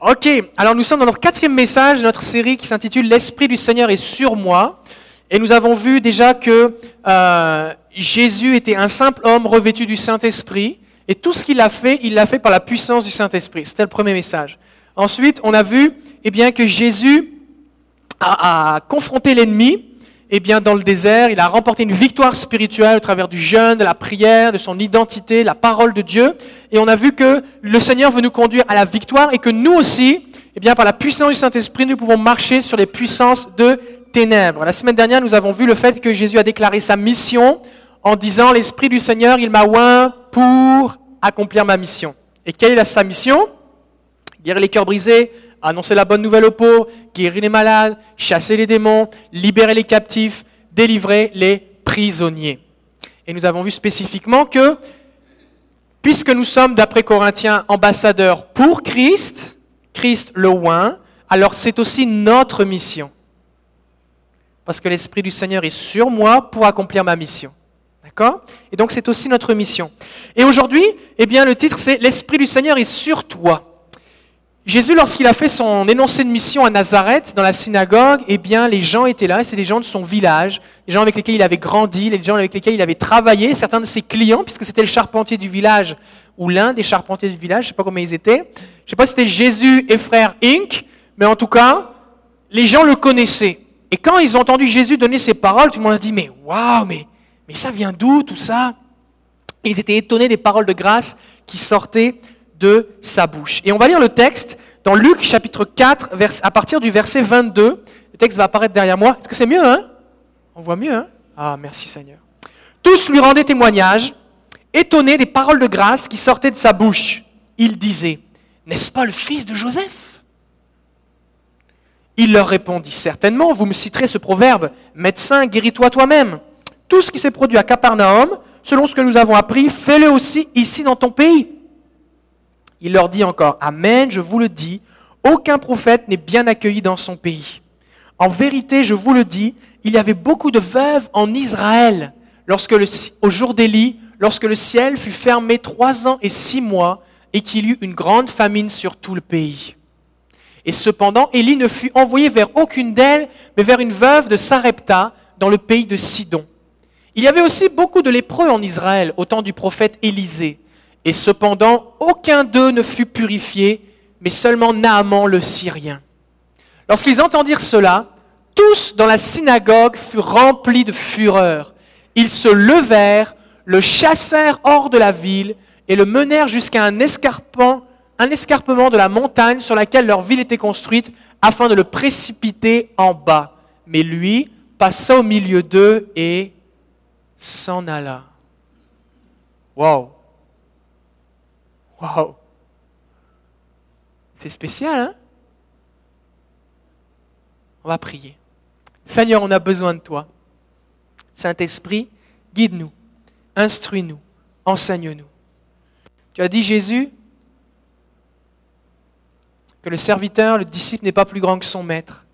Ok, alors nous sommes dans notre quatrième message de notre série qui s'intitule L'Esprit du Seigneur est sur moi. Et nous avons vu déjà que euh, Jésus était un simple homme revêtu du Saint-Esprit. Et tout ce qu'il a fait, il l'a fait par la puissance du Saint-Esprit. C'était le premier message. Ensuite, on a vu eh bien, que Jésus a, a confronté l'ennemi eh bien, dans le désert. Il a remporté une victoire spirituelle au travers du jeûne, de la prière, de son identité, la parole de Dieu. Et on a vu que le Seigneur veut nous conduire à la victoire et que nous aussi, eh bien, par la puissance du Saint-Esprit, nous pouvons marcher sur les puissances de ténèbres. La semaine dernière, nous avons vu le fait que Jésus a déclaré sa mission en disant, l'Esprit du Seigneur, il m'a oint pour accomplir ma mission. Et quelle est sa mission? Guérir les cœurs brisés, annoncer la bonne nouvelle aux pauvres, guérir les malades, chasser les démons, libérer les captifs, délivrer les prisonniers. Et nous avons vu spécifiquement que, puisque nous sommes, d'après Corinthiens, ambassadeurs pour Christ, Christ le oint, alors c'est aussi notre mission. Parce que l'Esprit du Seigneur est sur moi pour accomplir ma mission. D'accord? Et donc c'est aussi notre mission. Et aujourd'hui, eh bien, le titre c'est L'Esprit du Seigneur est sur toi. Jésus, lorsqu'il a fait son énoncé de mission à Nazareth, dans la synagogue, eh bien, les gens étaient là, c'est des gens de son village, les gens avec lesquels il avait grandi, les gens avec lesquels il avait travaillé, certains de ses clients, puisque c'était le charpentier du village, ou l'un des charpentiers du village, je ne sais pas comment ils étaient. Je ne sais pas si c'était Jésus et frère Inc., mais en tout cas, les gens le connaissaient. Et quand ils ont entendu Jésus donner ces paroles, tout le monde a dit, mais waouh, mais, mais ça vient d'où tout ça? Et Ils étaient étonnés des paroles de grâce qui sortaient de sa bouche. Et on va lire le texte dans Luc chapitre 4, à partir du verset 22. Le texte va apparaître derrière moi. Est-ce que c'est mieux, hein? On voit mieux, hein? Ah, merci Seigneur. Tous lui rendaient témoignage, étonnés des paroles de grâce qui sortaient de sa bouche. Il disait, n'est-ce pas le fils de Joseph? Il leur répondit, certainement, vous me citerez ce proverbe, médecin, guéris-toi toi-même. Tout ce qui s'est produit à Capernaum, selon ce que nous avons appris, fais-le aussi ici dans ton pays. Il leur dit encore, Amen, je vous le dis, aucun prophète n'est bien accueilli dans son pays. En vérité, je vous le dis, il y avait beaucoup de veuves en Israël lorsque au jour d'Élie, lorsque le ciel fut fermé trois ans et six mois et qu'il y eut une grande famine sur tout le pays. Et cependant, Élie ne fut envoyé vers aucune d'elles, mais vers une veuve de Sarepta dans le pays de Sidon. Il y avait aussi beaucoup de lépreux en Israël au temps du prophète Élisée. Et cependant, aucun d'eux ne fut purifié, mais seulement Naaman le Syrien. Lorsqu'ils entendirent cela, tous dans la synagogue furent remplis de fureur. Ils se levèrent, le chassèrent hors de la ville et le menèrent jusqu'à un escarpement, de la montagne sur laquelle leur ville était construite, afin de le précipiter en bas. Mais lui passa au milieu d'eux et s'en alla. Wow! Wow! C'est spécial, hein? On va prier. Seigneur, on a besoin de toi. Saint-Esprit, guide-nous, instruis-nous, enseigne-nous. Tu as dit, Jésus, que le serviteur, le disciple n'est pas plus grand que son maître.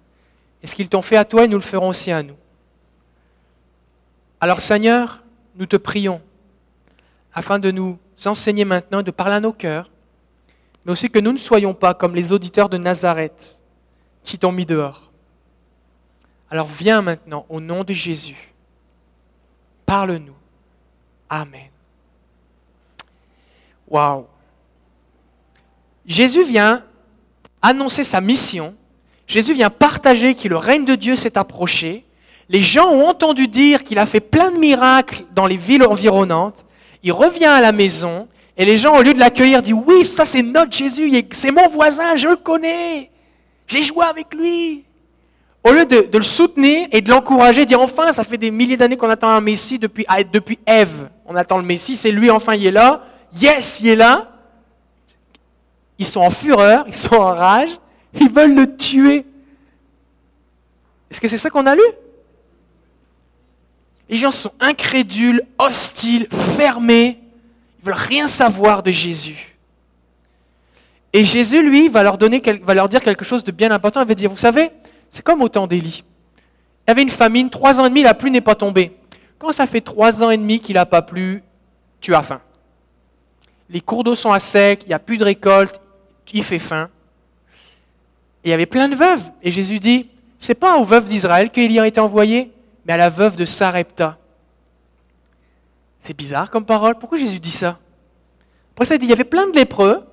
Et ce qu'ils t'ont fait à toi, ils nous le feront aussi à nous. Alors Seigneur, nous te prions afin de nous enseigner maintenant, de parler à nos cœurs, mais aussi que nous ne soyons pas comme les auditeurs de Nazareth qui t'ont mis dehors. Alors viens maintenant au nom de Jésus. Parle-nous. Amen. Waouh. Jésus vient annoncer sa mission. Jésus vient partager que le règne de Dieu s'est approché. Les gens ont entendu dire qu'il a fait plein de miracles dans les villes environnantes il revient à la maison et les gens, au lieu de l'accueillir, disent Oui, ça c'est notre Jésus, c'est mon voisin, je le connais, j'ai joué avec lui. Au lieu de, le soutenir et de l'encourager, dire Enfin, ça fait des milliers d'années qu'on attend un Messie depuis, depuis Ève. On attend le Messie, c'est lui, enfin, il est là. Yes, il est là. Ils sont en fureur, ils sont en rage, ils veulent le tuer. Est-ce que c'est ça qu'on a lu? Les gens sont incrédules, hostiles, fermés. Ils veulent rien savoir de Jésus. Et Jésus, lui, va leur, dire quelque chose de bien important. Il va dire, vous savez, c'est comme au temps d'Élie. Il y avait une famine, trois ans et demi, la pluie n'est pas tombée. Quand ça fait trois ans et demi qu'il n'a pas plu, tu as faim. Les cours d'eau sont à sec, il n'y a plus de récolte, il fait faim. Et il y avait plein de veuves. Et Jésus dit, c'est pas aux veuves d'Israël qu'il a été envoyé, mais à la veuve de Sarepta. C'est bizarre comme parole. Pourquoi Jésus dit ça? Après ça, il dit, il y avait plein de lépreux,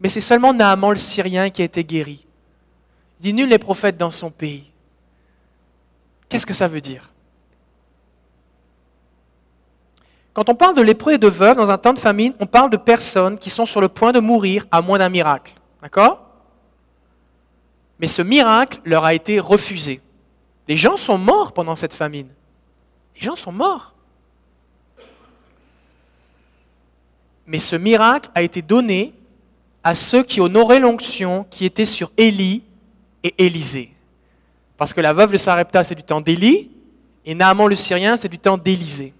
mais c'est seulement Naaman le Syrien qui a été guéri. Il dit, nul n'est prophète dans son pays. Qu'est-ce que ça veut dire? Quand on parle de lépreux et de veuves dans un temps de famine, on parle de personnes qui sont sur le point de mourir à moins d'un miracle. D'accord? Mais ce miracle leur a été refusé. Les gens sont morts pendant cette famine. Les gens sont morts. Mais ce miracle a été donné à ceux qui honoraient l'onction qui était sur Élie et Élisée. Parce que la veuve de Sarepta, c'est du temps d'Élie, et Naaman le Syrien, c'est du temps d'Élisée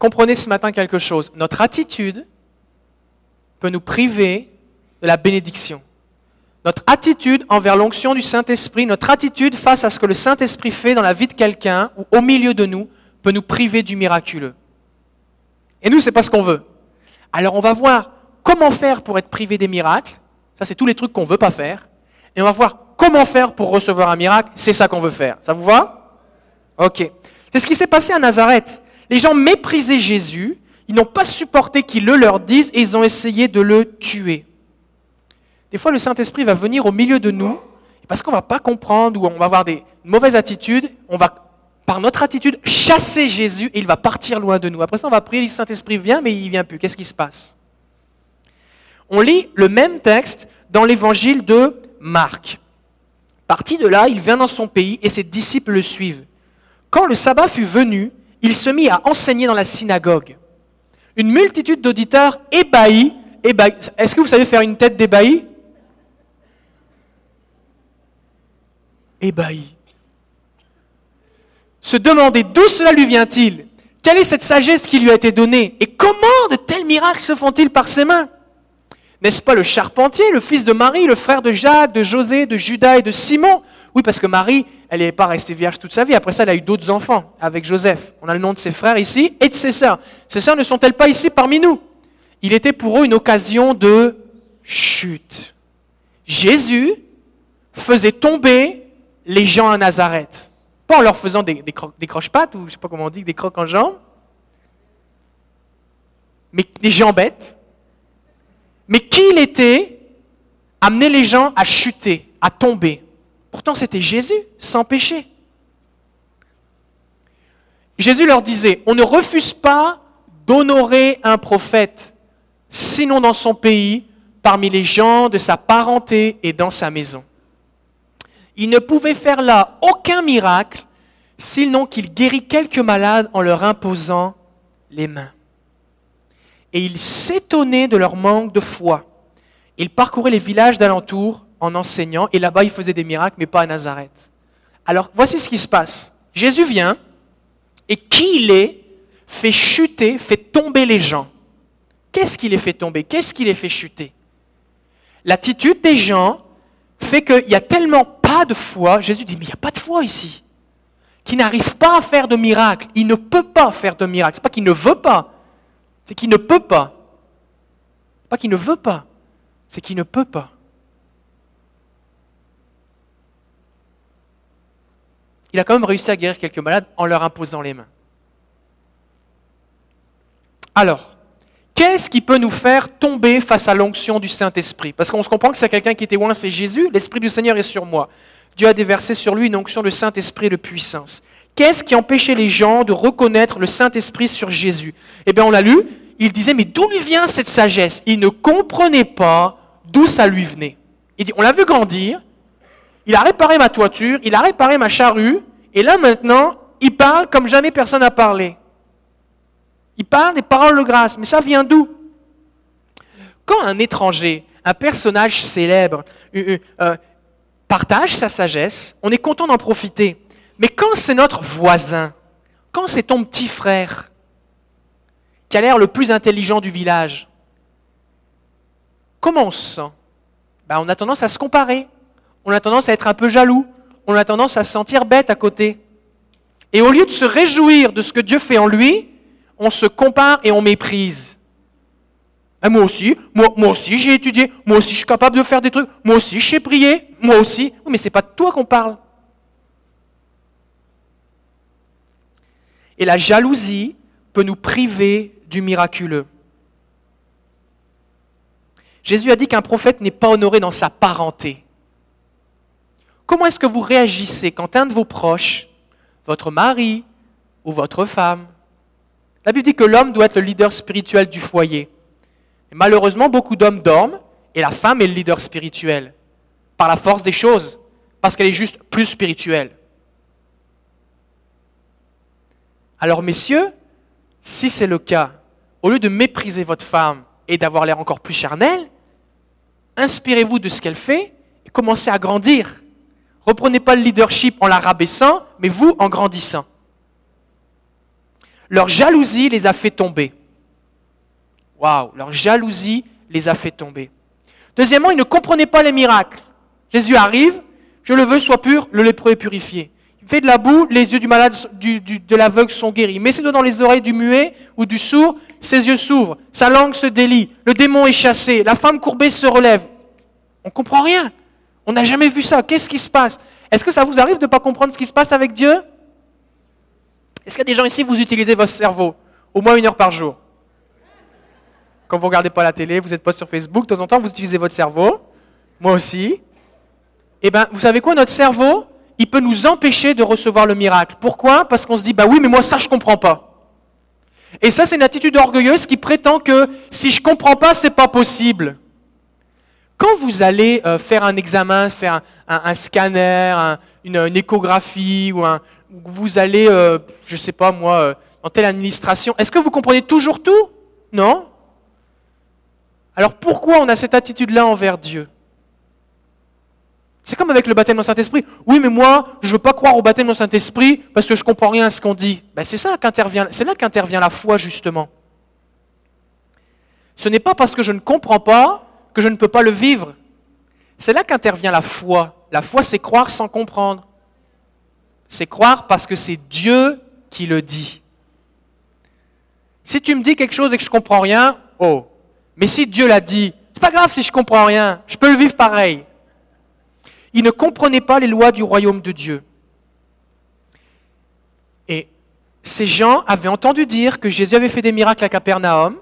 comprenez ce matin quelque chose. Notre attitude peut nous priver de la bénédiction. Notre attitude envers l'onction du Saint-Esprit, notre attitude face à ce que le Saint-Esprit fait dans la vie de quelqu'un ou au milieu de nous, peut nous priver du miraculeux. Et nous, c'est pas ce qu'on veut. Alors on va voir comment faire pour être privé des miracles. Ça, c'est tous les trucs qu'on veut pas faire. Et on va voir comment faire pour recevoir un miracle. C'est ça qu'on veut faire. Ça vous va? Ok. C'est ce qui s'est passé à Nazareth. Les gens méprisaient Jésus, ils n'ont pas supporté qu'il le leur dise et ils ont essayé de le tuer. Des fois, le Saint-Esprit va venir au milieu de nous, parce qu'on ne va pas comprendre ou on va avoir des mauvaises attitudes, on va, par notre attitude, chasser Jésus et il va partir loin de nous. Après ça, on va prier, le Saint-Esprit vient, mais il ne vient plus. Qu'est-ce qui se passe? On lit le même texte dans l'évangile de Marc. Parti de là, il vient dans son pays et ses disciples le suivent. Quand le sabbat fut venu, il se mit à enseigner dans la synagogue. Une multitude d'auditeurs ébahis, ébahis. Est-ce que vous savez faire une tête d'ébahi Ébahis. Se demander d'où cela lui vient-il? Quelle est cette sagesse qui lui a été donnée? Et comment de tels miracles se font-ils par ses mains? N'est-ce pas le charpentier, le fils de Marie, le frère de Jacques, de José, de Judas et de Simon? Oui, parce que Marie, elle n'est pas restée vierge toute sa vie. Après ça, elle a eu d'autres enfants avec Joseph. On a le nom de ses frères ici et de ses sœurs. Ses sœurs ne sont-elles pas ici parmi nous? Il était pour eux une occasion de chute. Jésus faisait tomber les gens à Nazareth. Pas en leur faisant des, des, croche-pattes, ou je ne sais pas comment on dit, des crocs en jambes, mais des gens bêtes mais qui il était amener les gens à chuter, à tomber? Pourtant, c'était Jésus, sans péché. Jésus leur disait, on ne refuse pas d'honorer un prophète, sinon dans son pays, parmi les gens de sa parenté et dans sa maison. Il ne pouvait faire là aucun miracle, sinon qu'il guérit quelques malades en leur imposant les mains et il s'étonnait de leur manque de foi. Il parcourait les villages d'alentour en enseignant, et là-bas il faisait des miracles, mais pas à Nazareth. Alors voici ce qui se passe. Jésus vient, et qui il est fait chuter, fait tomber les gens. Qu'est-ce qui les fait tomber? Qu'est-ce qui les fait chuter? L'attitude des gens fait qu'il n'y a tellement pas de foi, Jésus dit, mais il n'y a pas de foi ici, qui n'arrive pas à faire de miracle. Il ne peut pas faire de miracle. Ce pas qu'il ne veut pas, c'est qu'il ne peut pas. Pas qu'il ne veut pas, c'est qu'il ne peut pas. Il a quand même réussi à guérir quelques malades en leur imposant les mains. Alors, qu'est-ce qui peut nous faire tomber face à l'onction du Saint-Esprit? Parce qu'on se comprend que c'est quelqu'un qui était loin, c'est Jésus, l'Esprit du Seigneur est sur moi. Dieu a déversé sur lui une onction de Saint-Esprit de puissance. Qu'est-ce qui empêchait les gens de reconnaître le Saint-Esprit sur Jésus? Eh bien, on l'a lu, il disait, mais d'où lui vient cette sagesse? Il ne comprenait pas d'où ça lui venait. Il dit, on l'a vu grandir, il a réparé ma toiture, il a réparé ma charrue, et là maintenant, il parle comme jamais personne n'a parlé. Il parle des paroles de grâce, mais ça vient d'où? Quand un étranger, un personnage célèbre, euh, partage sa sagesse, on est content d'en profiter. Mais quand c'est notre voisin, quand c'est ton petit frère, qui a l'air le plus intelligent du village, comment on se ben, On a tendance à se comparer, on a tendance à être un peu jaloux, on a tendance à se sentir bête à côté. Et au lieu de se réjouir de ce que Dieu fait en lui, on se compare et on méprise. Moi aussi, moi, aussi j'ai étudié, moi aussi je suis capable de faire des trucs, moi aussi je sais prier, moi aussi. Mais c'est pas de toi qu'on parle. Et la jalousie peut nous priver du miraculeux. Jésus a dit qu'un prophète n'est pas honoré dans sa parenté. Comment est-ce que vous réagissez quand un de vos proches, votre mari ou votre femme, la Bible dit que l'homme doit être le leader spirituel du foyer. Malheureusement, beaucoup d'hommes dorment et la femme est le leader spirituel, par la force des choses, parce qu'elle est juste plus spirituelle. Alors messieurs, si c'est le cas, au lieu de mépriser votre femme et d'avoir l'air encore plus charnel, inspirez-vous de ce qu'elle fait et commencez à grandir. Reprenez pas le leadership en la rabaissant, mais vous en grandissant. Leur jalousie les a fait tomber. Waouh, leur jalousie les a fait tomber. Deuxièmement, ils ne comprenaient pas les miracles. Jésus arrive, je le veux, soit pur, le lépreux est purifié. Il fait de la boue, les yeux du malade, de l'aveugle sont guéris. Ses doigts dans les oreilles du muet ou du sourd, ses yeux s'ouvrent, sa langue se délie, le démon est chassé, la femme courbée se relève. On ne comprend rien. On n'a jamais vu ça. Qu'est-ce qui se passe? Est-ce que ça vous arrive de ne pas comprendre ce qui se passe avec Dieu? Est-ce qu'il y a des gens ici, vous utilisez votre cerveau au moins une heure par jour? Quand vous ne regardez pas la télé, vous n'êtes pas sur Facebook, de temps en temps, vous utilisez votre cerveau. Moi aussi. Eh bien, vous savez quoi Notre cerveau, il peut nous empêcher de recevoir le miracle. Pourquoi? Parce qu'on se dit, bah oui, mais moi ça, je ne comprends pas. Et ça, c'est une attitude orgueilleuse qui prétend que si je ne comprends pas, c'est pas possible. Quand vous allez euh, faire un examen, faire un, scanner, une, échographie, ou vous allez, euh, je ne sais pas moi, euh, en telle administration, est-ce que vous comprenez toujours tout? Non? Alors pourquoi on a cette attitude-là envers Dieu? C'est comme avec le baptême au Saint-Esprit. Oui, mais moi, je ne veux pas croire au baptême au Saint-Esprit parce que je ne comprends rien à ce qu'on dit. Ben, c'est ça qu'intervient, c'est là qu'intervient la foi, justement. Ce n'est pas parce que je ne comprends pas que je ne peux pas le vivre. C'est là qu'intervient la foi. La foi, c'est croire sans comprendre. C'est croire parce que c'est Dieu qui le dit. Si tu me dis quelque chose et que je ne comprends rien, oh. Mais si Dieu l'a dit, c'est pas grave si je comprends rien, je peux le vivre pareil. Ils ne comprenaient pas les lois du royaume de Dieu. Et ces gens avaient entendu dire que Jésus avait fait des miracles à Capernaum,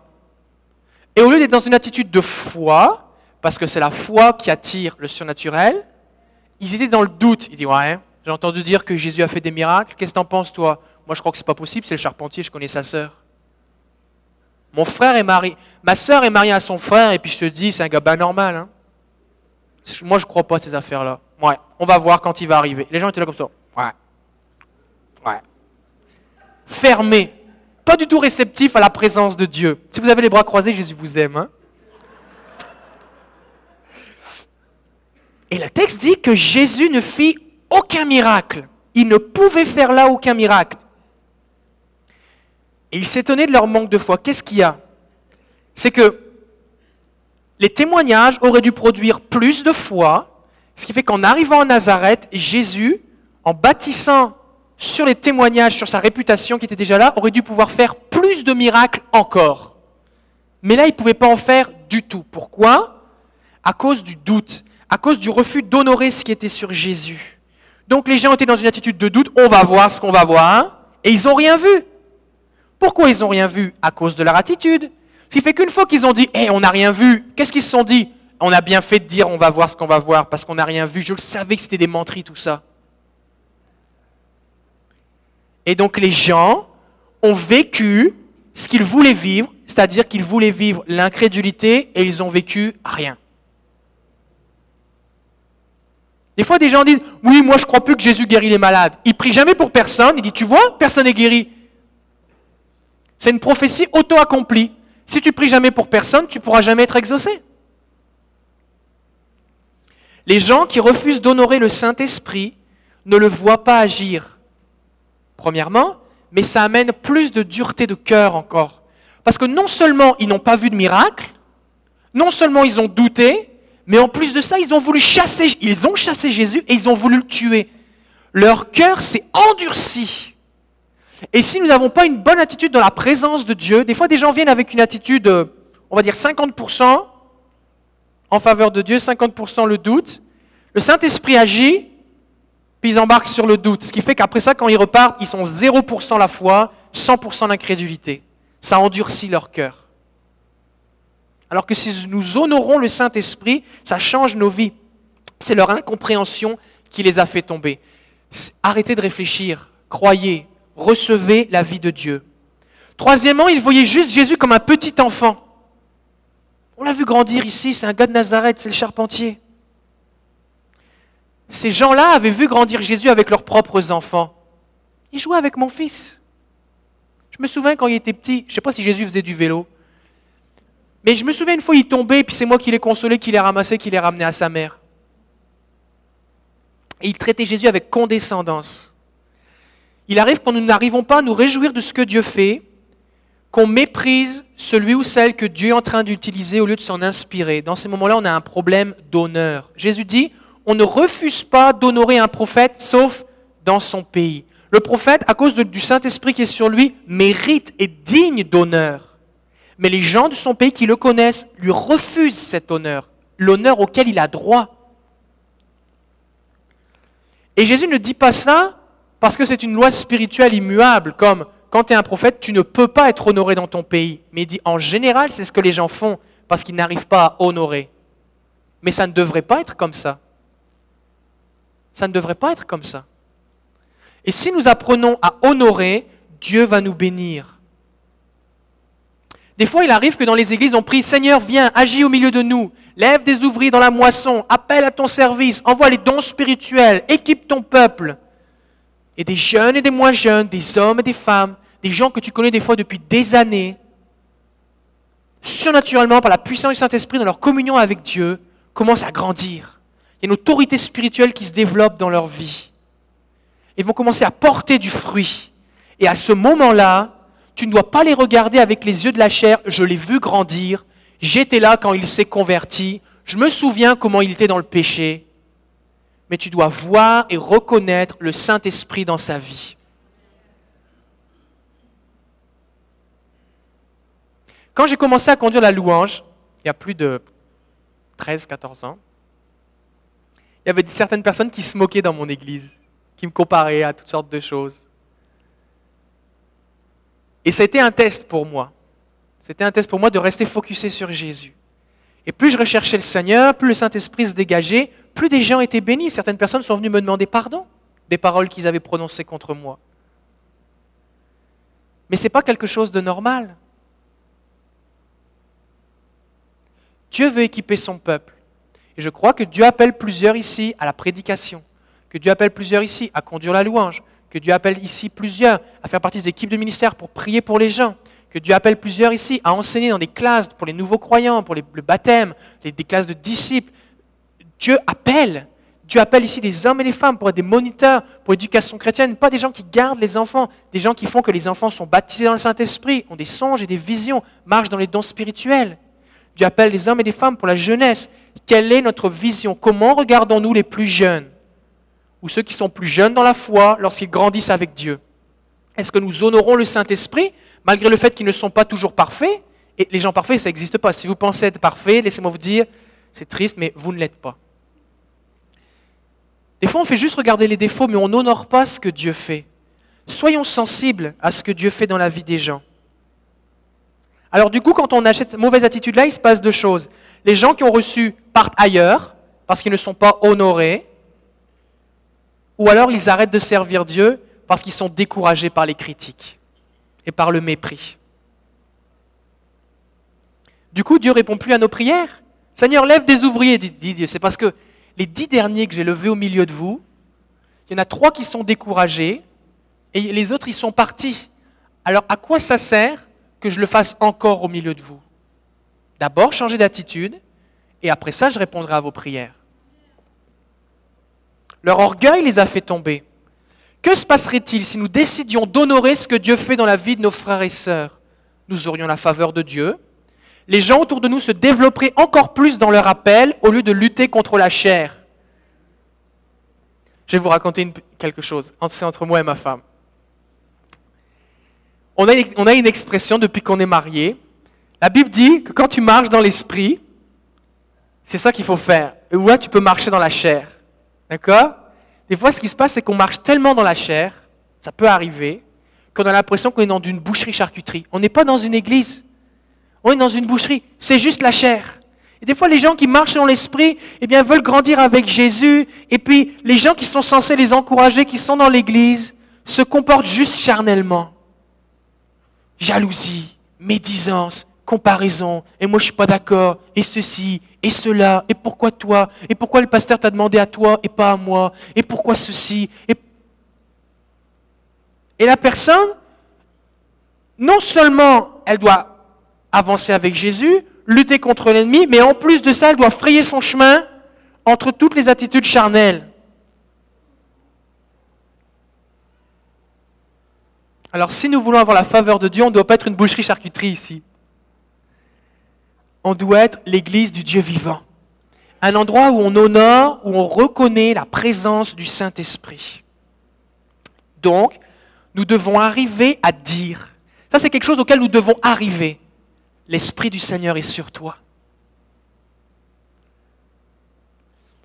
et au lieu d'être dans une attitude de foi, parce que c'est la foi qui attire le surnaturel, ils étaient dans le doute. Ils disent Ouais, j'ai entendu dire que Jésus a fait des miracles. Qu'est-ce que t'en penses, toi? Moi, je crois que c'est pas possible. C'est le charpentier, je connais sa sœur. Mon frère est marié. Ma sœur est mariée à son frère, et puis je te dis, c'est un gars normal. Hein. Moi, je crois pas à ces affaires-là. Ouais, on va voir quand il va arriver. Les gens étaient là comme ça. Ouais. Ouais. Fermés pas du tout réceptif à la présence de Dieu. Si vous avez les bras croisés, Jésus vous aime. Hein. Et le texte dit que Jésus ne fit aucun miracle. Il ne pouvait faire là aucun miracle. Et il s'étonnait de leur manque de foi. Qu'est-ce qu'il y a? C'est que les témoignages auraient dû produire plus de foi, ce qui fait qu'en arrivant à Nazareth, Jésus, en bâtissant sur les témoignages, sur sa réputation qui était déjà là, aurait dû pouvoir faire plus de miracles encore. Mais là, il ne pouvait pas en faire du tout. Pourquoi? À cause du doute, à cause du refus d'honorer ce qui était sur Jésus. Donc les gens étaient dans une attitude de doute, on va voir ce qu'on va voir, et ils n'ont rien vu. Pourquoi ils n'ont rien vu? À cause de leur attitude. Ce qui fait qu'une fois qu'ils ont dit, hé, on n'a rien vu, qu'est-ce qu'ils se sont dit? On a bien fait de dire, on va voir ce qu'on va voir, parce qu'on n'a rien vu. Je le savais que c'était des menteries, tout ça. Et donc les gens ont vécu ce qu'ils voulaient vivre, c'est-à-dire qu'ils voulaient vivre l'incrédulité et ils ont vécu rien. Des fois, des gens disent Oui, moi je crois plus que Jésus guérit les malades. Il prie jamais pour personne. Il dit Tu vois, personne n'est guéri. C'est une prophétie auto-accomplie. Si tu pries jamais pour personne, tu pourras jamais être exaucé. Les gens qui refusent d'honorer le Saint-Esprit ne le voient pas agir premièrement, mais ça amène plus de dureté de cœur encore. Parce que non seulement ils n'ont pas vu de miracle, non seulement ils ont douté, mais en plus de ça, ils ont voulu chasser, chassé Jésus et ils ont voulu le tuer. Leur cœur s'est endurci. Et si nous n'avons pas une bonne attitude dans la présence de Dieu, des fois des gens viennent avec une attitude, euh, on va dire 50% en faveur de Dieu, 50% le doute. Le Saint-Esprit agit, puis ils embarquent sur le doute. Ce qui fait qu'après ça, quand ils repartent, ils sont 0% la foi, 100% l'incrédulité. Ça endurcit leur cœur. Alors que si nous honorons le Saint-Esprit, ça change nos vies. C'est leur incompréhension qui les a fait tomber. Arrêtez de réfléchir, croyez, recevez la vie de Dieu. Troisièmement, ils voyaient juste Jésus comme un petit enfant. On l'a vu grandir ici, c'est un gars de Nazareth, c'est le charpentier. Ces gens-là avaient vu grandir Jésus avec leurs propres enfants. Il jouait avec mon fils. Je me souviens quand il était petit, je ne sais pas si Jésus faisait du vélo, mais je me souviens une fois, il tombait, puis c'est moi qui l'ai consolé, qui l'ai ramassé, qui l'ai ramené à sa mère. Et il traitait Jésus avec condescendance. Il arrive quand nous n'arrivons pas à nous réjouir de ce que Dieu fait, qu'on méprise celui ou celle que Dieu est en train d'utiliser au lieu de s'en inspirer. Dans ces moments-là, on a un problème d'honneur. Jésus dit, on ne refuse pas d'honorer un prophète sauf dans son pays. Le prophète, à cause du Saint-Esprit qui est sur lui, mérite et digne d'honneur. Mais les gens de son pays qui le connaissent lui refusent cet honneur, l'honneur auquel il a droit. Et Jésus ne dit pas ça parce que c'est une loi spirituelle immuable, comme quand tu es un prophète, tu ne peux pas être honoré dans ton pays. Mais il dit, en général, c'est ce que les gens font parce qu'ils n'arrivent pas à honorer. Mais ça ne devrait pas être comme ça. Ça ne devrait pas être comme ça. Et si nous apprenons à honorer, Dieu va nous bénir. Des fois, il arrive que dans les églises, on prie Seigneur, viens, agis au milieu de nous, lève des ouvriers dans la moisson, appelle à ton service, envoie les dons spirituels, équipe ton peuple. Et des jeunes et des moins jeunes, des hommes et des femmes, des gens que tu connais des fois depuis des années, surnaturellement, par la puissance du Saint-Esprit, dans leur communion avec Dieu, commencent à grandir. Il y a une autorité spirituelle qui se développe dans leur vie. Ils vont commencer à porter du fruit. Et à ce moment-là, tu ne dois pas les regarder avec les yeux de la chair. Je l'ai vu grandir. J'étais là quand il s'est converti. Je me souviens comment il était dans le péché. Mais tu dois voir et reconnaître le Saint-Esprit dans sa vie. Quand j'ai commencé à conduire la louange, il y a plus de 13-14 ans, il y avait certaines personnes qui se moquaient dans mon église, qui me comparaient à toutes sortes de choses. Et ça a été un test pour moi. C'était un test pour moi de rester focusé sur Jésus. Et plus je recherchais le Seigneur, plus le Saint-Esprit se dégageait, plus des gens étaient bénis. Certaines personnes sont venues me demander pardon des paroles qu'ils avaient prononcées contre moi. Mais ce n'est pas quelque chose de normal. Dieu veut équiper son peuple. Et je crois que Dieu appelle plusieurs ici à la prédication, que Dieu appelle plusieurs ici à conduire la louange, que Dieu appelle ici plusieurs à faire partie des équipes de ministère pour prier pour les gens, que Dieu appelle plusieurs ici à enseigner dans des classes pour les nouveaux croyants, pour les, le baptême, des classes de disciples. Dieu appelle. Dieu appelle ici des hommes et des femmes pour être des moniteurs pour l'éducation chrétienne, pas des gens qui gardent les enfants, des gens qui font que les enfants sont baptisés dans le Saint-Esprit, ont des songes et des visions, marchent dans les dons spirituels. Dieu appelle des hommes et des femmes pour la jeunesse. Quelle est notre vision? Comment regardons-nous les plus jeunes? Ou ceux qui sont plus jeunes dans la foi lorsqu'ils grandissent avec Dieu Est-ce que nous honorons le Saint-Esprit malgré le fait qu'ils ne sont pas toujours parfaits? Et les gens parfaits, ça n'existe pas. Si vous pensez être parfait, laissez-moi vous dire, c'est triste, mais vous ne l'êtes pas. Des fois, on fait juste regarder les défauts, mais on n'honore pas ce que Dieu fait. Soyons sensibles à ce que Dieu fait dans la vie des gens. Alors du coup, quand on a cette mauvaise attitude-là, il se passe deux choses. Les gens qui ont reçu partent ailleurs parce qu'ils ne sont pas honorés, ou alors ils arrêtent de servir Dieu parce qu'ils sont découragés par les critiques et par le mépris. Du coup, Dieu répond plus à nos prières. Seigneur, lève des ouvriers, dit, Dieu. C'est parce que les dix derniers que j'ai levés au milieu de vous, il y en a trois qui sont découragés et les autres, ils sont partis. Alors, à quoi ça sert que je le fasse encore au milieu de vous? D'abord, changer d'attitude et après ça, je répondrai à vos prières. Leur orgueil les a fait tomber. Que se passerait-il si nous décidions d'honorer ce que Dieu fait dans la vie de nos frères et sœurs? Nous aurions la faveur de Dieu. Les gens autour de nous se développeraient encore plus dans leur appel au lieu de lutter contre la chair. Je vais vous raconter quelque chose. C'est entre moi et ma femme. On a, une expression depuis qu'on est mariés. La Bible dit que quand tu marches dans l'esprit, c'est ça qu'il faut faire. Ou là, tu peux marcher dans la chair? D'accord? Des fois, ce qui se passe, c'est qu'on marche tellement dans la chair, ça peut arriver, qu'on a l'impression qu'on est dans une boucherie-charcuterie. On n'est pas dans une église. On est dans une boucherie. C'est juste la chair. Et des fois, les gens qui marchent dans l'esprit, eh bien, veulent grandir avec Jésus. Et puis, les gens qui sont censés les encourager, qui sont dans l'église, se comportent juste charnellement. Jalousie, médisance, comparaison. Et moi, je suis pas d'accord. Et ceci, et cela. Et pourquoi toi? Et pourquoi le pasteur t'a demandé à toi et pas à moi? Et pourquoi ceci? Et... et la personne, non seulement elle doit avancer avec Jésus, lutter contre l'ennemi, mais en plus de ça, elle doit frayer son chemin entre toutes les attitudes charnelles. Alors si nous voulons avoir la faveur de Dieu, on ne doit pas être une boucherie-charcuterie ici. On doit être l'église du Dieu vivant. Un endroit où on honore, où on reconnaît la présence du Saint-Esprit. Donc, nous devons arriver à dire. Ça, c'est quelque chose auquel nous devons arriver. L'Esprit du Seigneur est sur toi.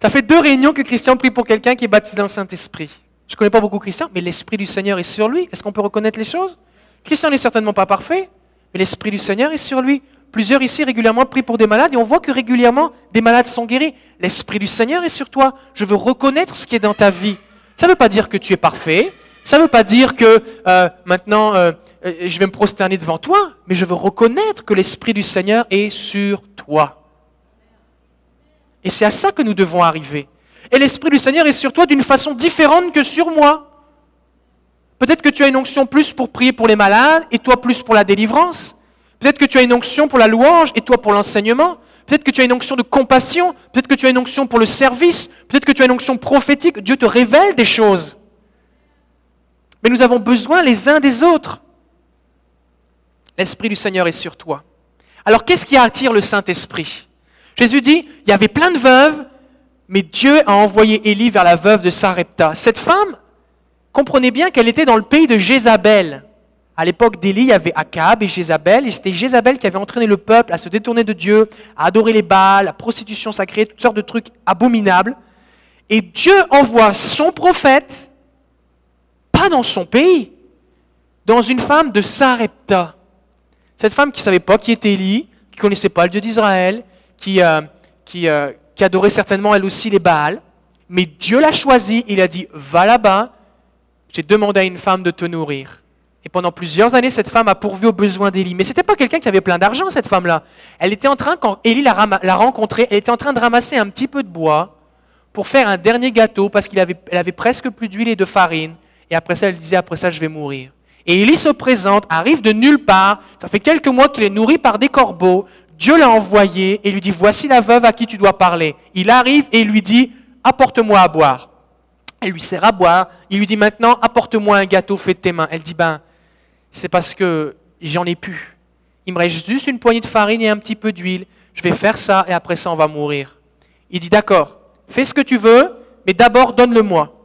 Ça fait deux réunions que Christian prie pour quelqu'un qui est baptisé dans le Saint-Esprit. Je ne connais pas beaucoup Christian, mais l'Esprit du Seigneur est sur lui. Est-ce qu'on peut reconnaître les choses? Christian n'est certainement pas parfait, mais l'Esprit du Seigneur est sur lui. Plusieurs ici régulièrement prient pour des malades et on voit que régulièrement des malades sont guéris. L'Esprit du Seigneur est sur toi. Je veux reconnaître ce qui est dans ta vie. Ça ne veut pas dire que tu es parfait. Ça ne veut pas dire que euh, maintenant euh, euh, je vais me prosterner devant toi, mais je veux reconnaître que l'Esprit du Seigneur est sur toi. Et c'est à ça que nous devons arriver. Et l'Esprit du Seigneur est sur toi d'une façon différente que sur moi. Peut-être que tu as une onction plus pour prier pour les malades et toi plus pour la délivrance. Peut-être que tu as une onction pour la louange et toi pour l'enseignement. Peut-être que tu as une onction de compassion. Peut-être que tu as une onction pour le service. Peut-être que tu as une onction prophétique. Dieu te révèle des choses. Mais nous avons besoin les uns des autres. L'Esprit du Seigneur est sur toi. Alors qu'est-ce qui attire le Saint-Esprit? Jésus dit, il y avait plein de veuves, mais Dieu a envoyé Élie vers la veuve de Sarepta. Cette femme, comprenez bien qu'elle était dans le pays de Jézabel. À l'époque d'Élie, il y avait Akab et Jézabel, et c'était Jézabel qui avait entraîné le peuple à se détourner de Dieu, à adorer les Baals, la prostitution sacrée, toutes sortes de trucs abominables. Et Dieu envoie son prophète, pas dans son pays, dans une femme de Sarepta. Cette femme qui ne savait pas qui était Élie, qui ne connaissait pas le Dieu d'Israël, qui, euh, euh, qui adorait certainement elle aussi les Baals, mais Dieu l'a choisie, il a dit, va là-bas, j'ai demandé à une femme de te nourrir. Et pendant plusieurs années, cette femme a pourvu aux besoins d'Élie. Mais ce n'était pas quelqu'un qui avait plein d'argent, cette femme-là. Elle était en train, quand Élie l'a rencontrée, elle était en train de ramasser un petit peu de bois pour faire un dernier gâteau parce qu'elle avait, presque plus d'huile et de farine. Et après ça, elle disait, après ça, je vais mourir. Et Élie se présente, arrive de nulle part. Ça fait quelques mois qu'il est nourri par des corbeaux. Dieu l'a envoyé et lui dit, voici la veuve à qui tu dois parler. Il arrive et lui dit, apporte-moi à boire. Elle lui sert à boire. Il lui dit, maintenant, apporte-moi un gâteau fait de tes mains. Elle dit, ben, c'est parce que j'en ai plus. Il me reste juste une poignée de farine et un petit peu d'huile. Je vais faire ça et après ça, on va mourir. Il dit, d'accord, fais ce que tu veux, mais d'abord donne-le-moi.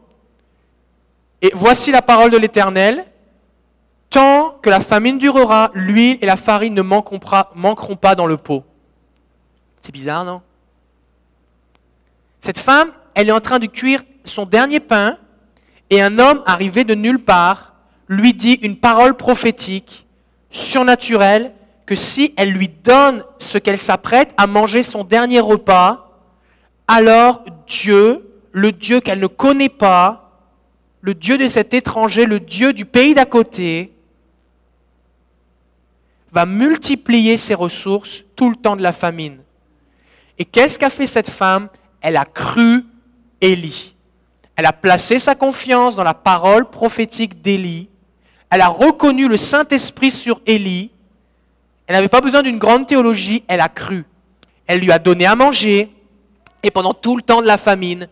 Et voici la parole de l'Éternel. Tant que la famine durera, l'huile et la farine ne manqueront pas dans le pot. C'est bizarre, non? Cette femme, elle est en train de cuire son dernier pain et un homme arrivé de nulle part lui dit une parole prophétique, surnaturelle, que si elle lui donne ce qu'elle s'apprête à manger son dernier repas, alors Dieu, le Dieu qu'elle ne connaît pas, le Dieu de cet étranger, le Dieu du pays d'à côté, va multiplier ses ressources tout le temps de la famine. Et qu'est-ce qu'a fait cette femme? Elle a cru Élie. Elle a placé sa confiance dans la parole prophétique d'Élie. Elle a reconnu le Saint-Esprit sur Élie. Elle n'avait pas besoin d'une grande théologie, elle a cru. Elle lui a donné à manger. Et pendant tout le temps de la famine,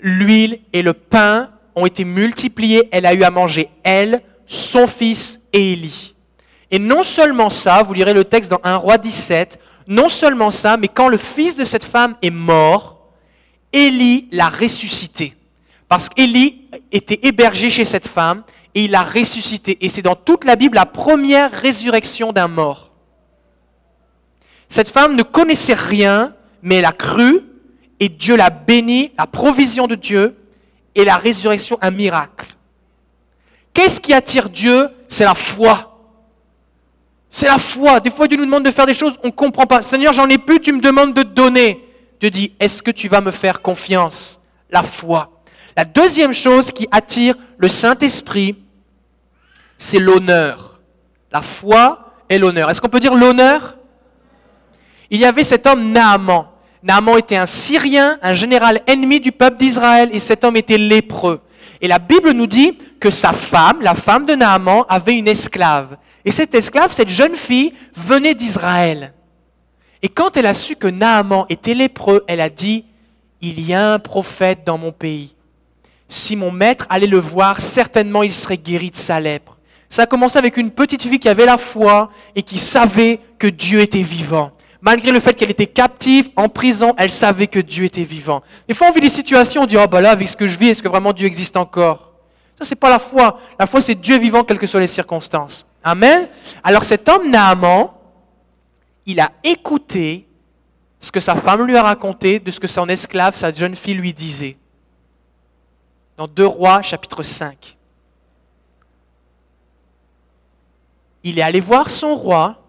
l'huile et le pain ont été multipliés. Elle a eu à manger, elle, son fils et Élie. Et non seulement ça, vous lirez le texte dans 1 roi 17, non seulement ça, mais quand le fils de cette femme est mort, Élie l'a ressuscité. Parce qu'Élie était hébergé chez cette femme et il l'a ressuscité. Et c'est dans toute la Bible la première résurrection d'un mort. Cette femme ne connaissait rien, mais elle a cru, et Dieu l'a bénie, la provision de Dieu, et la résurrection, un miracle. Qu'est-ce qui attire Dieu? C'est la foi. C'est la foi. Des fois, Dieu nous demande de faire des choses, on ne comprend pas. Seigneur, j'en ai plus, tu me demandes de donner. Dieu dit, est-ce que tu vas me faire confiance? La foi. La deuxième chose qui attire le Saint-Esprit, c'est l'honneur. La foi et l'honneur. Est-ce qu'on peut dire l'honneur? Il y avait cet homme Naaman. Naaman était un Syrien, un général ennemi du peuple d'Israël, et cet homme était lépreux. Et la Bible nous dit que sa femme, la femme de Naaman, avait une esclave. Et cette esclave, cette jeune fille, venait d'Israël. Et quand elle a su que Naaman était lépreux, elle a dit, il y a un prophète dans mon pays. Si mon maître allait le voir, certainement il serait guéri de sa lèpre. Ça a commencé avec une petite fille qui avait la foi et qui savait que Dieu était vivant. Malgré le fait qu'elle était captive, en prison, elle savait que Dieu était vivant. Des fois, on vit des situations, on dit, oh bah là, avec ce que je vis, est-ce que vraiment Dieu existe encore? Ça, c'est pas la foi. La foi, c'est Dieu vivant, quelles que soient les circonstances. Amen? Alors cet homme Naaman, il a écouté ce que sa femme lui a raconté, de ce que son esclave, sa jeune fille, lui disait. Dans 2 Rois, chapitre 5. Il est allé voir son roi,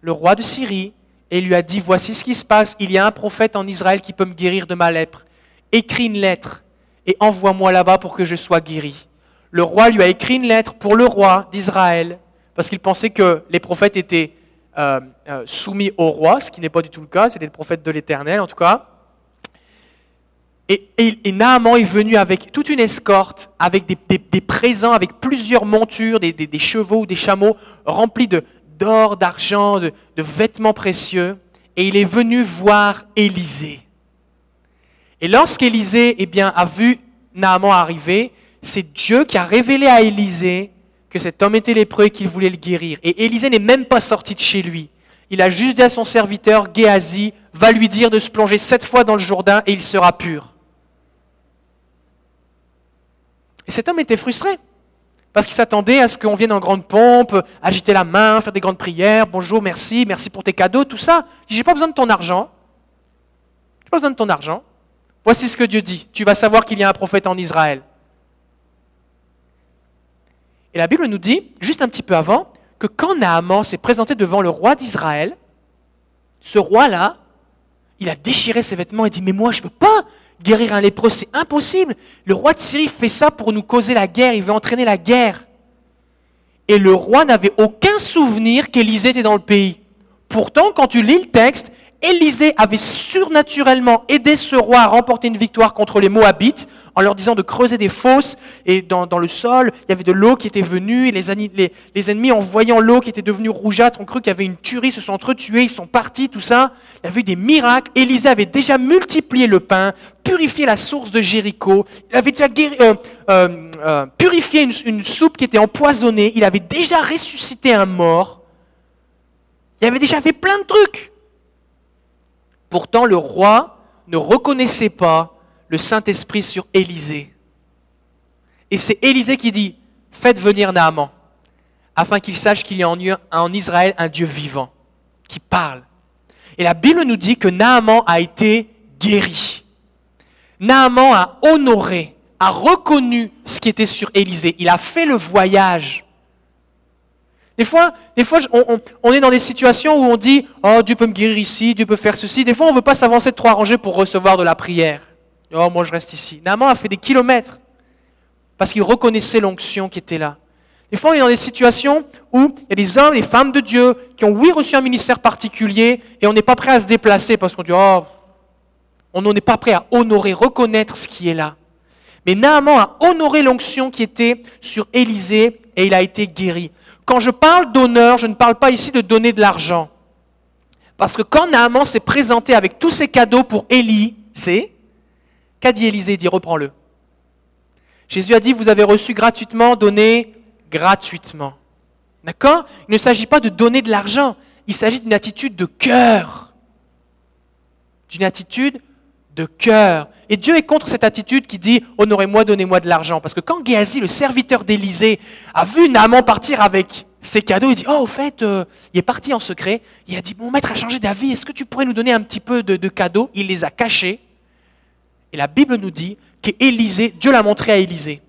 le roi de Syrie, et lui a dit, voici ce qui se passe, il y a un prophète en Israël qui peut me guérir de ma lèpre. Écris une lettre et envoie-moi là-bas pour que je sois guéri. Le roi lui a écrit une lettre pour le roi d'Israël, parce qu'il pensait que les prophètes étaient euh, euh, soumis au roi, ce qui n'est pas du tout le cas, c'était le prophète de l'Éternel en tout cas. Et, Naaman est venu avec toute une escorte, avec des, présents, avec plusieurs montures, des, chevaux des chameaux remplis d'or, d'argent, de, de, vêtements précieux. Et il est venu voir Élisée. Et lorsqu'Élisée eh bien, a vu Naaman arriver, c'est Dieu qui a révélé à Élisée que cet homme était lépreux et qu'il voulait le guérir. Et Élisée n'est même pas sorti de chez lui. Il a juste dit à son serviteur, Géasi, va lui dire de se plonger sept fois dans le Jourdain et il sera pur. Et cet homme était frustré. Parce qu'il s'attendait à ce qu'on vienne en grande pompe, agiter la main, faire des grandes prières, bonjour, merci, merci pour tes cadeaux, tout ça. Je J'ai pas besoin de ton argent. J'ai pas besoin de ton argent. Voici ce que Dieu dit. Tu vas savoir qu'il y a un prophète en Israël. Et la Bible nous dit, juste un petit peu avant, que quand Naaman s'est présenté devant le roi d'Israël, ce roi-là, il a déchiré ses vêtements et dit, mais moi je ne peux pas guérir un lépreux, c'est impossible. Le roi de Syrie fait ça pour nous causer la guerre, il veut entraîner la guerre. Et le roi n'avait aucun souvenir qu'Élisée était dans le pays. Pourtant, quand tu lis le texte, Élisée avait surnaturellement aidé ce roi à remporter une victoire contre les Moabites en leur disant de creuser des fosses et dans, le sol, il y avait de l'eau qui était venue et les, ennemis en voyant l'eau qui était devenue rougeâtre ont cru qu'il y avait une tuerie, se sont entretués, ils sont partis, tout ça. Il y avait eu des miracles. Élisée avait déjà multiplié le pain, purifié la source de Jéricho, il avait déjà euh, euh, euh, purifié une soupe qui était empoisonnée, il avait déjà ressuscité un mort. Il avait déjà fait plein de trucs. Pourtant, le roi ne reconnaissait pas le Saint-Esprit sur Élisée. Et c'est Élisée qui dit, faites venir Naaman, afin qu'il sache qu'il y a en Israël un Dieu vivant, qui parle. Et la Bible nous dit que Naaman a été guéri. Naaman a honoré, a reconnu ce qui était sur Élisée. Il a fait le voyage des fois, on, est dans des situations où on dit Oh, Dieu peut me guérir ici, Dieu peut faire ceci. Des fois, on ne veut pas s'avancer de trois rangées pour recevoir de la prière. Oh, moi, je reste ici. Naaman a fait des kilomètres parce qu'il reconnaissait l'onction qui était là. Des fois, on est dans des situations où il y a des hommes, des femmes de Dieu qui ont, oui, reçu un ministère particulier et on n'est pas prêt à se déplacer parce qu'on dit Oh, on n'est pas prêt à honorer, reconnaître ce qui est là. Mais Naaman a honoré l'onction qui était sur Élisée et il a été guéri. Quand je parle d'honneur, je ne parle pas ici de donner de l'argent. Parce que quand Naaman s'est présenté avec tous ses cadeaux pour Élie, c'est qu'a dit Élisée? Il dit reprends-le. Jésus a dit vous avez reçu gratuitement, donnez gratuitement. D'accord? Il ne s'agit pas de donner de l'argent, il s'agit d'une attitude de cœur. D'une attitude de cœur. Et Dieu est contre cette attitude qui dit honorez-moi, donnez-moi de l'argent. Parce que quand Géasi, le serviteur d'Élysée, a vu Naaman partir avec ses cadeaux. Il dit, oh, au fait, euh, il est parti en secret. Il a dit, mon maître a changé d'avis, est-ce que tu pourrais nous donner un petit peu de, de cadeaux? Il les a cachés. Et la Bible nous dit qu'Élisée, Dieu l'a montré à Élisée.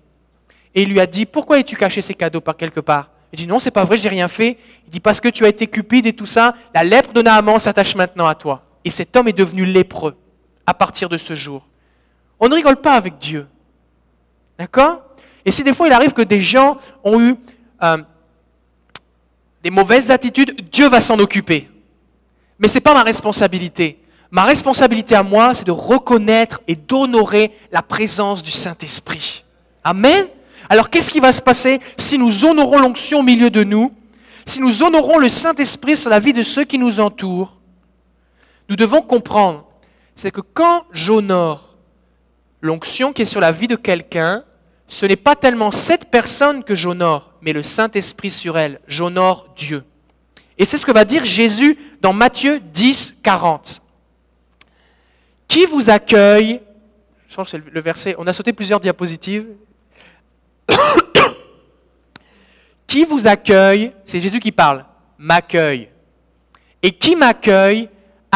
Et il lui a dit, pourquoi as-tu caché ces cadeaux par quelque part? Il dit, non, c'est pas vrai, j'ai rien fait. Il dit, parce que tu as été cupide et tout ça, la lèpre de Naaman s'attache maintenant à toi. Et cet homme est devenu lépreux à partir de ce jour. On ne rigole pas avec Dieu. D'accord? Et si des fois il arrive que des gens ont eu euh, des mauvaises attitudes, Dieu va s'en occuper. Mais ce n'est pas ma responsabilité. Ma responsabilité à moi, c'est de reconnaître et d'honorer la présence du Saint-Esprit. Amen? Alors qu'est-ce qui va se passer si nous honorons l'onction au milieu de nous, si nous honorons le Saint-Esprit sur la vie de ceux qui nous entourent? Nous devons comprendre, c'est que quand j'honore l'onction qui est sur la vie de quelqu'un, ce n'est pas tellement cette personne que j'honore, mais le Saint-Esprit sur elle. J'honore Dieu. Et c'est ce que va dire Jésus dans Matthieu 10, 40. Qui vous accueille Je pense que c'est le verset. On a sauté plusieurs diapositives. qui vous accueille C'est Jésus qui parle. M'accueille. Et qui m'accueille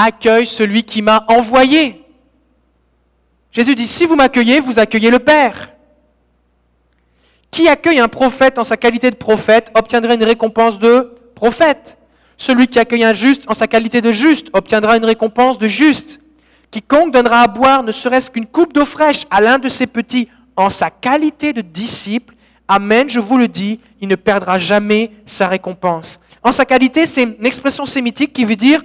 accueille celui qui m'a envoyé. Jésus dit, si vous m'accueillez, vous accueillez le Père. Qui accueille un prophète en sa qualité de prophète obtiendra une récompense de prophète. Celui qui accueille un juste en sa qualité de juste obtiendra une récompense de juste. Quiconque donnera à boire ne serait-ce qu'une coupe d'eau fraîche à l'un de ses petits en sa qualité de disciple, Amen, je vous le dis, il ne perdra jamais sa récompense. En sa qualité, c'est une expression sémitique qui veut dire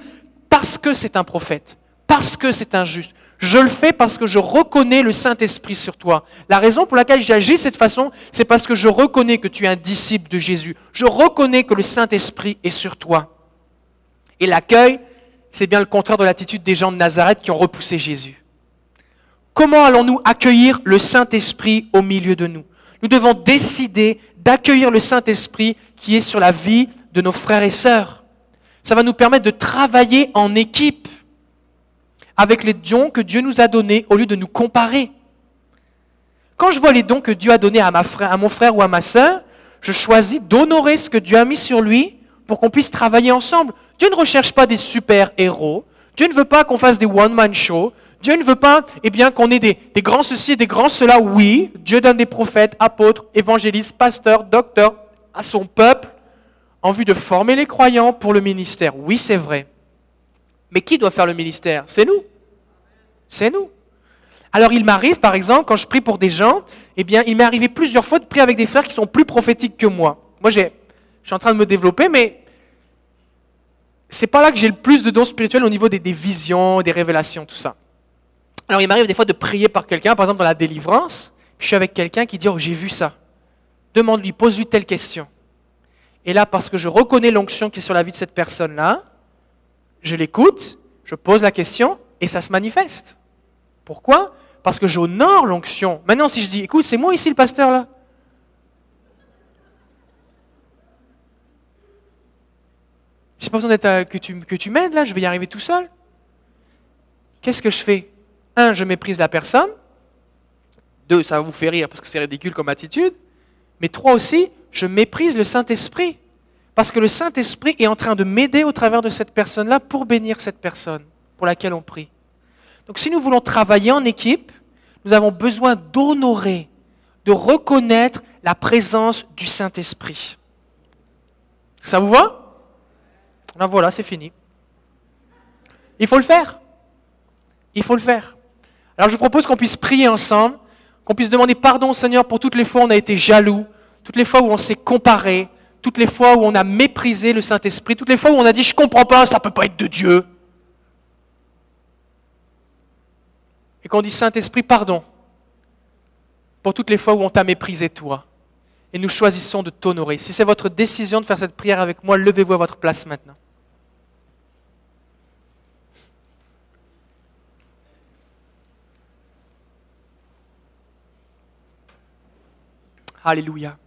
parce que c'est un prophète, parce que c'est un juste. Je le fais parce que je reconnais le Saint-Esprit sur toi. La raison pour laquelle j'agis de cette façon, c'est parce que je reconnais que tu es un disciple de Jésus. Je reconnais que le Saint-Esprit est sur toi. Et l'accueil, c'est bien le contraire de l'attitude des gens de Nazareth qui ont repoussé Jésus. Comment allons-nous accueillir le Saint-Esprit au milieu de nous? Nous devons décider d'accueillir le Saint-Esprit qui est sur la vie de nos frères et sœurs. Ça va nous permettre de travailler en équipe avec les dons que Dieu nous a donnés au lieu de nous comparer. Quand je vois les dons que Dieu a donnés à, mon frère ou à ma sœur, je choisis d'honorer ce que Dieu a mis sur lui pour qu'on puisse travailler ensemble. Dieu ne recherche pas des super-héros. Dieu ne veut pas qu'on fasse des one-man shows. Dieu ne veut pas eh bien, qu'on ait des, des, grands ceci et des grands cela. Oui, Dieu donne des prophètes, apôtres, évangélistes, pasteurs, docteurs à son peuple en vue de former les croyants pour le ministère. Oui, c'est vrai. Mais qui doit faire le ministère? C'est nous. C'est nous. Alors il m'arrive, par exemple, quand je prie pour des gens, eh bien, il m'est arrivé plusieurs fois de prier avec des frères qui sont plus prophétiques que moi. Moi, je suis en train de me développer, mais c'est pas là que j'ai le plus de dons spirituels au niveau des, des visions, des révélations, tout ça. Alors il m'arrive des fois de prier par quelqu'un, par exemple dans la délivrance, je suis avec quelqu'un qui dit, oh, j'ai vu ça. Demande-lui, pose-lui telle question. Et là, parce que je reconnais l'onction qui est sur la vie de cette personne-là, je l'écoute, je pose la question et ça se manifeste. Pourquoi? Parce que j'honore l'onction. Maintenant, si je dis, écoute, c'est moi ici le pasteur là. J'ai pas besoin d'être que tu, que tu m'aides là, je vais y arriver tout seul. Qu'est-ce que je fais? Un, je méprise la personne. Deux, ça va vous faire rire parce que c'est ridicule comme attitude. Mais trois aussi, je méprise le Saint-Esprit. Parce que le Saint-Esprit est en train de m'aider au travers de cette personne-là pour bénir cette personne pour laquelle on prie. Donc si nous voulons travailler en équipe, nous avons besoin d'honorer, de reconnaître la présence du Saint-Esprit. Ça vous va? Ben voilà, c'est fini. Il faut le faire. Il faut le faire. Alors je propose qu'on puisse prier ensemble, qu'on puisse demander pardon Seigneur pour toutes les fois où on a été jaloux, toutes les fois où on s'est comparé, toutes les fois où on a méprisé le Saint-Esprit, toutes les fois où on a dit je comprends pas, ça ne peut pas être de Dieu. Et qu'on dit Saint-Esprit, pardon pour toutes les fois où on t'a méprisé toi. Et nous choisissons de t'honorer. Si c'est votre décision de faire cette prière avec moi, levez-vous à votre place maintenant. Alléluia.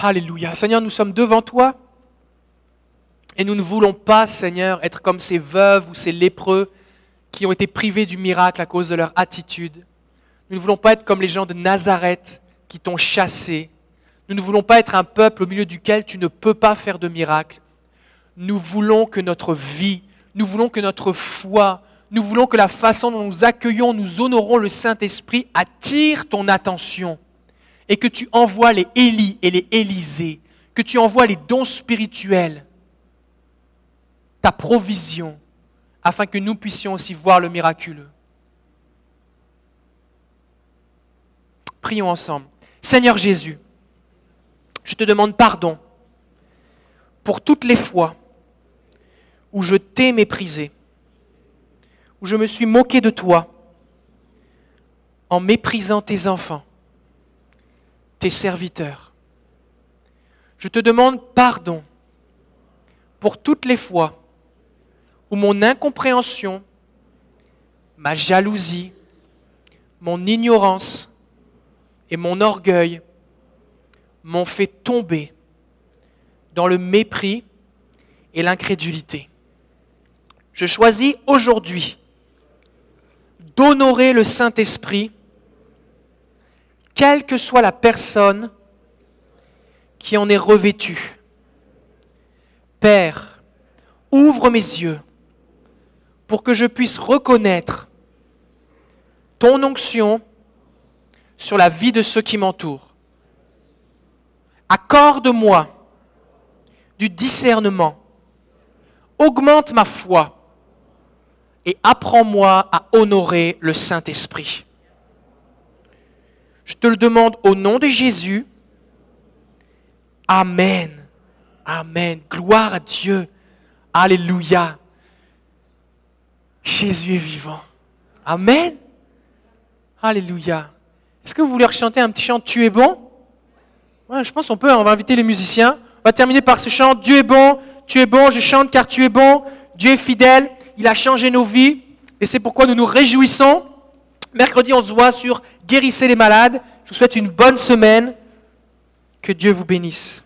Alléluia. Seigneur, nous sommes devant toi et nous ne voulons pas, Seigneur, être comme ces veuves ou ces lépreux qui ont été privés du miracle à cause de leur attitude. Nous ne voulons pas être comme les gens de Nazareth qui t'ont chassé. Nous ne voulons pas être un peuple au milieu duquel tu ne peux pas faire de miracle. Nous voulons que notre vie, nous voulons que notre foi, nous voulons que la façon dont nous accueillons, nous honorons le Saint-Esprit attire ton attention et que tu envoies les Élie et les Élisées, que tu envoies les dons spirituels, ta provision, afin que nous puissions aussi voir le miraculeux. Prions ensemble. Seigneur Jésus, je te demande pardon pour toutes les fois où je t'ai méprisé, où je me suis moqué de toi en méprisant tes enfants, tes serviteurs. Je te demande pardon pour toutes les fois où mon incompréhension, ma jalousie, mon ignorance et mon orgueil m'ont fait tomber dans le mépris et l'incrédulité. Je choisis aujourd'hui d'honorer le Saint-Esprit, quelle que soit la personne qui en est revêtue. Père, ouvre mes yeux pour que je puisse reconnaître ton onction sur la vie de ceux qui m'entourent. Accorde-moi du discernement, augmente ma foi et apprends-moi à honorer le Saint-Esprit. Je te le demande au nom de Jésus. Amen. Amen. Gloire à Dieu. Alléluia. Jésus est vivant. Amen. Alléluia. Est-ce que vous voulez chanter un petit chant Tu es bon? Je pense qu'on peut, on va inviter les musiciens. On va terminer par ce chant Dieu est bon, tu es bon, je chante car tu es bon, Dieu est fidèle, il a changé nos vies et c'est pourquoi nous nous réjouissons. Mercredi, on se voit sur Guérissez les malades. Je vous souhaite une bonne semaine. Que Dieu vous bénisse.